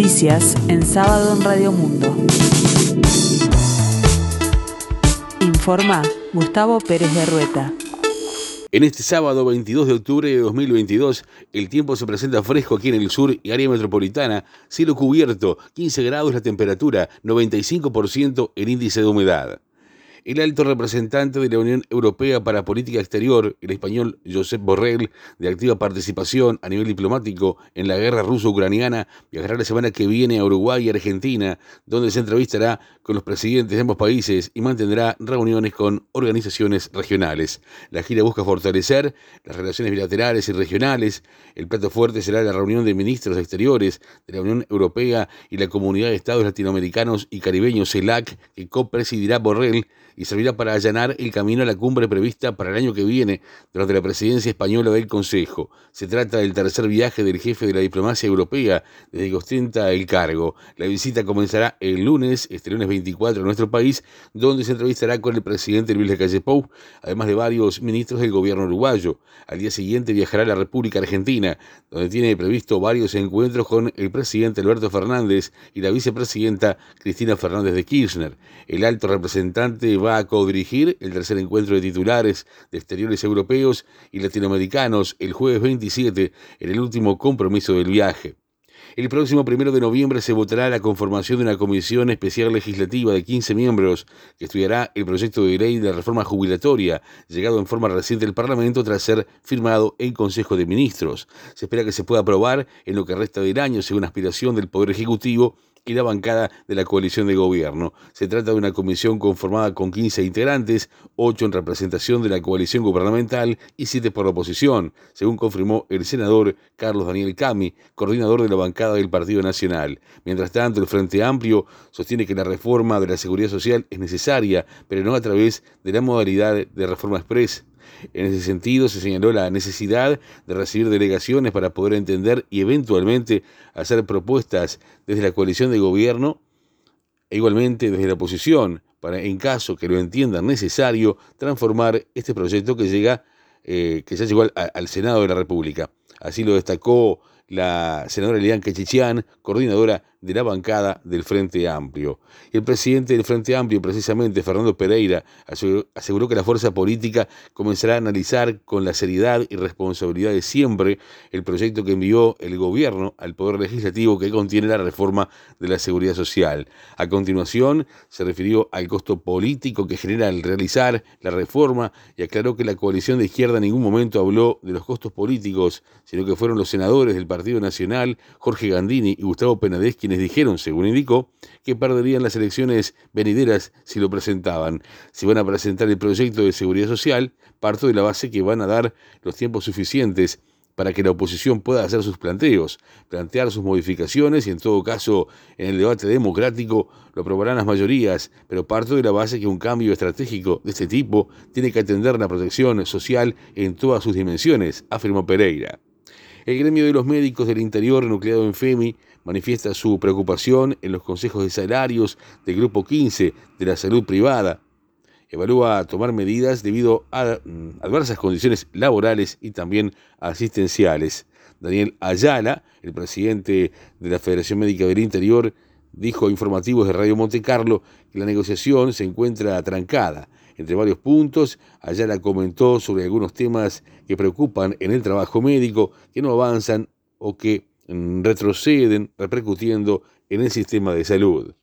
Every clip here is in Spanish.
Noticias en sábado en Radio Mundo. Informa Gustavo Pérez de Rueta. En este sábado 22 de octubre de 2022, el tiempo se presenta fresco aquí en el sur y área metropolitana, cielo cubierto, 15 grados la temperatura, 95% el índice de humedad. El alto representante de la Unión Europea para Política Exterior, el español Josep Borrell, de activa participación a nivel diplomático en la guerra ruso-ucraniana, viajará la semana que viene a Uruguay y Argentina, donde se entrevistará con los presidentes de ambos países y mantendrá reuniones con organizaciones regionales. La gira busca fortalecer las relaciones bilaterales y regionales. El plato fuerte será la reunión de ministros exteriores de la Unión Europea y la Comunidad de Estados Latinoamericanos y Caribeños, CELAC, que copresidirá Borrell y servirá para allanar el camino a la cumbre prevista para el año que viene durante la presidencia española del Consejo. Se trata del tercer viaje del jefe de la diplomacia europea desde que ostenta el cargo. La visita comenzará el lunes, este lunes 24 en nuestro país, donde se entrevistará con el presidente Luis Calle Pou, además de varios ministros del gobierno uruguayo. Al día siguiente viajará a la República Argentina, donde tiene previsto varios encuentros con el presidente Alberto Fernández y la vicepresidenta Cristina Fernández de Kirchner. El alto representante va a codirigir el tercer encuentro de titulares de exteriores europeos y latinoamericanos el jueves 27 en el último compromiso del viaje. El próximo primero de noviembre se votará la conformación de una comisión especial legislativa de 15 miembros que estudiará el proyecto de ley de reforma jubilatoria, llegado en forma reciente al Parlamento tras ser firmado en Consejo de Ministros. Se espera que se pueda aprobar en lo que resta del año, según aspiración del Poder Ejecutivo y la bancada de la coalición de gobierno. Se trata de una comisión conformada con 15 integrantes, 8 en representación de la coalición gubernamental y 7 por la oposición, según confirmó el senador Carlos Daniel Cami, coordinador de la bancada del Partido Nacional. Mientras tanto, el Frente Amplio sostiene que la reforma de la seguridad social es necesaria, pero no a través de la modalidad de reforma express en ese sentido, se señaló la necesidad de recibir delegaciones para poder entender y eventualmente hacer propuestas desde la coalición de gobierno e igualmente desde la oposición, para, en caso que lo entiendan necesario, transformar este proyecto que llega, eh, que ya llegó al, al Senado de la República. Así lo destacó la senadora Elian Quechichian, coordinadora de la bancada del Frente Amplio. El presidente del Frente Amplio, precisamente Fernando Pereira, aseguró que la fuerza política comenzará a analizar con la seriedad y responsabilidad de siempre el proyecto que envió el gobierno al Poder Legislativo que contiene la reforma de la seguridad social. A continuación, se refirió al costo político que genera el realizar la reforma y aclaró que la coalición de izquierda en ningún momento habló de los costos políticos, sino que fueron los senadores del Partido Nacional, Jorge Gandini y Gustavo Penades, quienes dijeron, según indicó, que perderían las elecciones venideras si lo presentaban. Si van a presentar el proyecto de seguridad social, parto de la base que van a dar los tiempos suficientes para que la oposición pueda hacer sus planteos, plantear sus modificaciones y en todo caso en el debate democrático lo aprobarán las mayorías, pero parto de la base que un cambio estratégico de este tipo tiene que atender la protección social en todas sus dimensiones, afirmó Pereira. El gremio de los médicos del interior, nucleado en FEMI, manifiesta su preocupación en los consejos de salarios del Grupo 15 de la salud privada. Evalúa tomar medidas debido a mm, adversas condiciones laborales y también asistenciales. Daniel Ayala, el presidente de la Federación Médica del Interior, dijo a informativos de Radio Monte Carlo que la negociación se encuentra trancada. Entre varios puntos, Ayala comentó sobre algunos temas que preocupan en el trabajo médico, que no avanzan o que mm, retroceden, repercutiendo en el sistema de salud.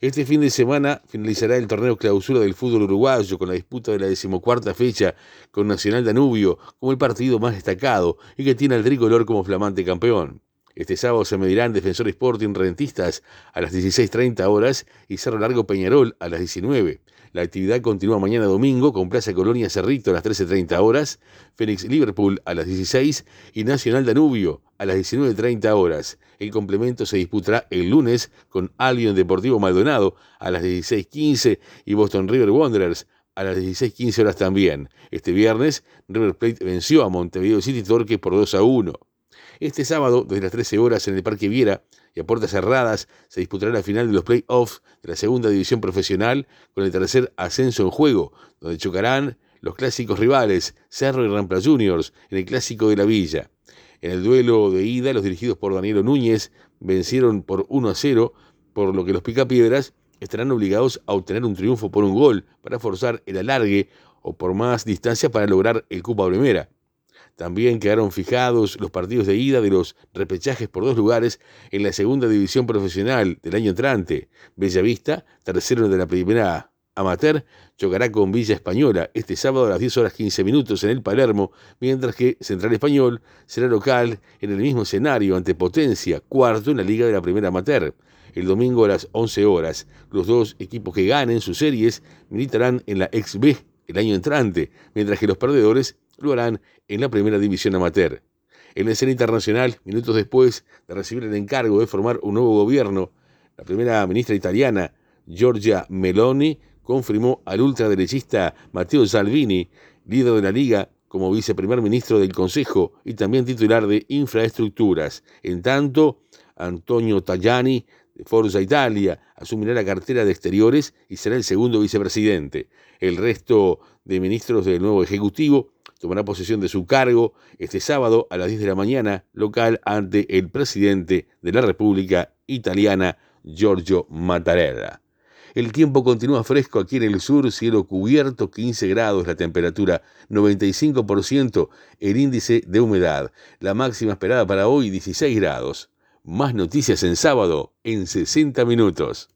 Este fin de semana finalizará el torneo clausura del fútbol uruguayo con la disputa de la decimocuarta fecha con Nacional Danubio como el partido más destacado y que tiene al tricolor como flamante campeón. Este sábado se medirán Defensor Sporting Rentistas a las 16.30 horas y Cerro Largo Peñarol a las 19. La actividad continúa mañana domingo con Plaza Colonia Cerrito a las 13.30 horas, Fénix Liverpool a las 16 y Nacional Danubio a las 19.30 horas. El complemento se disputará el lunes con Albion Deportivo Maldonado a las 16.15 y Boston River Wanderers a las 16.15 horas también. Este viernes, River Plate venció a Montevideo City Torque por 2 a 1. Este sábado, desde las 13 horas en el Parque Viera y a puertas cerradas, se disputará la final de los playoffs de la segunda división profesional con el tercer ascenso en juego, donde chocarán los clásicos rivales Cerro y Rampla Juniors en el Clásico de la Villa. En el duelo de ida, los dirigidos por Danielo Núñez vencieron por 1 a 0, por lo que los picapiedras estarán obligados a obtener un triunfo por un gol para forzar el alargue o por más distancia para lograr el Copa Primera. También quedaron fijados los partidos de ida de los repechajes por dos lugares en la segunda división profesional del año entrante. Bellavista, tercero de la primera amateur, chocará con Villa Española este sábado a las 10 horas 15 minutos en el Palermo, mientras que Central Español será local en el mismo escenario ante Potencia, cuarto en la Liga de la Primera Amateur. El domingo a las 11 horas, los dos equipos que ganen sus series militarán en la XB el año entrante, mientras que los perdedores lo en la primera división amateur. En la escena internacional, minutos después de recibir el encargo de formar un nuevo gobierno, la primera ministra italiana, Giorgia Meloni, confirmó al ultraderechista Matteo Salvini, líder de la Liga, como viceprimer ministro del Consejo y también titular de Infraestructuras. En tanto, Antonio Tajani, de Forza Italia, asumirá la cartera de Exteriores y será el segundo vicepresidente. El resto de ministros del nuevo Ejecutivo tomará posesión de su cargo este sábado a las 10 de la mañana local ante el presidente de la República Italiana, Giorgio Mattarella. El tiempo continúa fresco aquí en el sur, cielo cubierto, 15 grados la temperatura, 95% el índice de humedad. La máxima esperada para hoy, 16 grados. Más noticias en sábado en 60 minutos.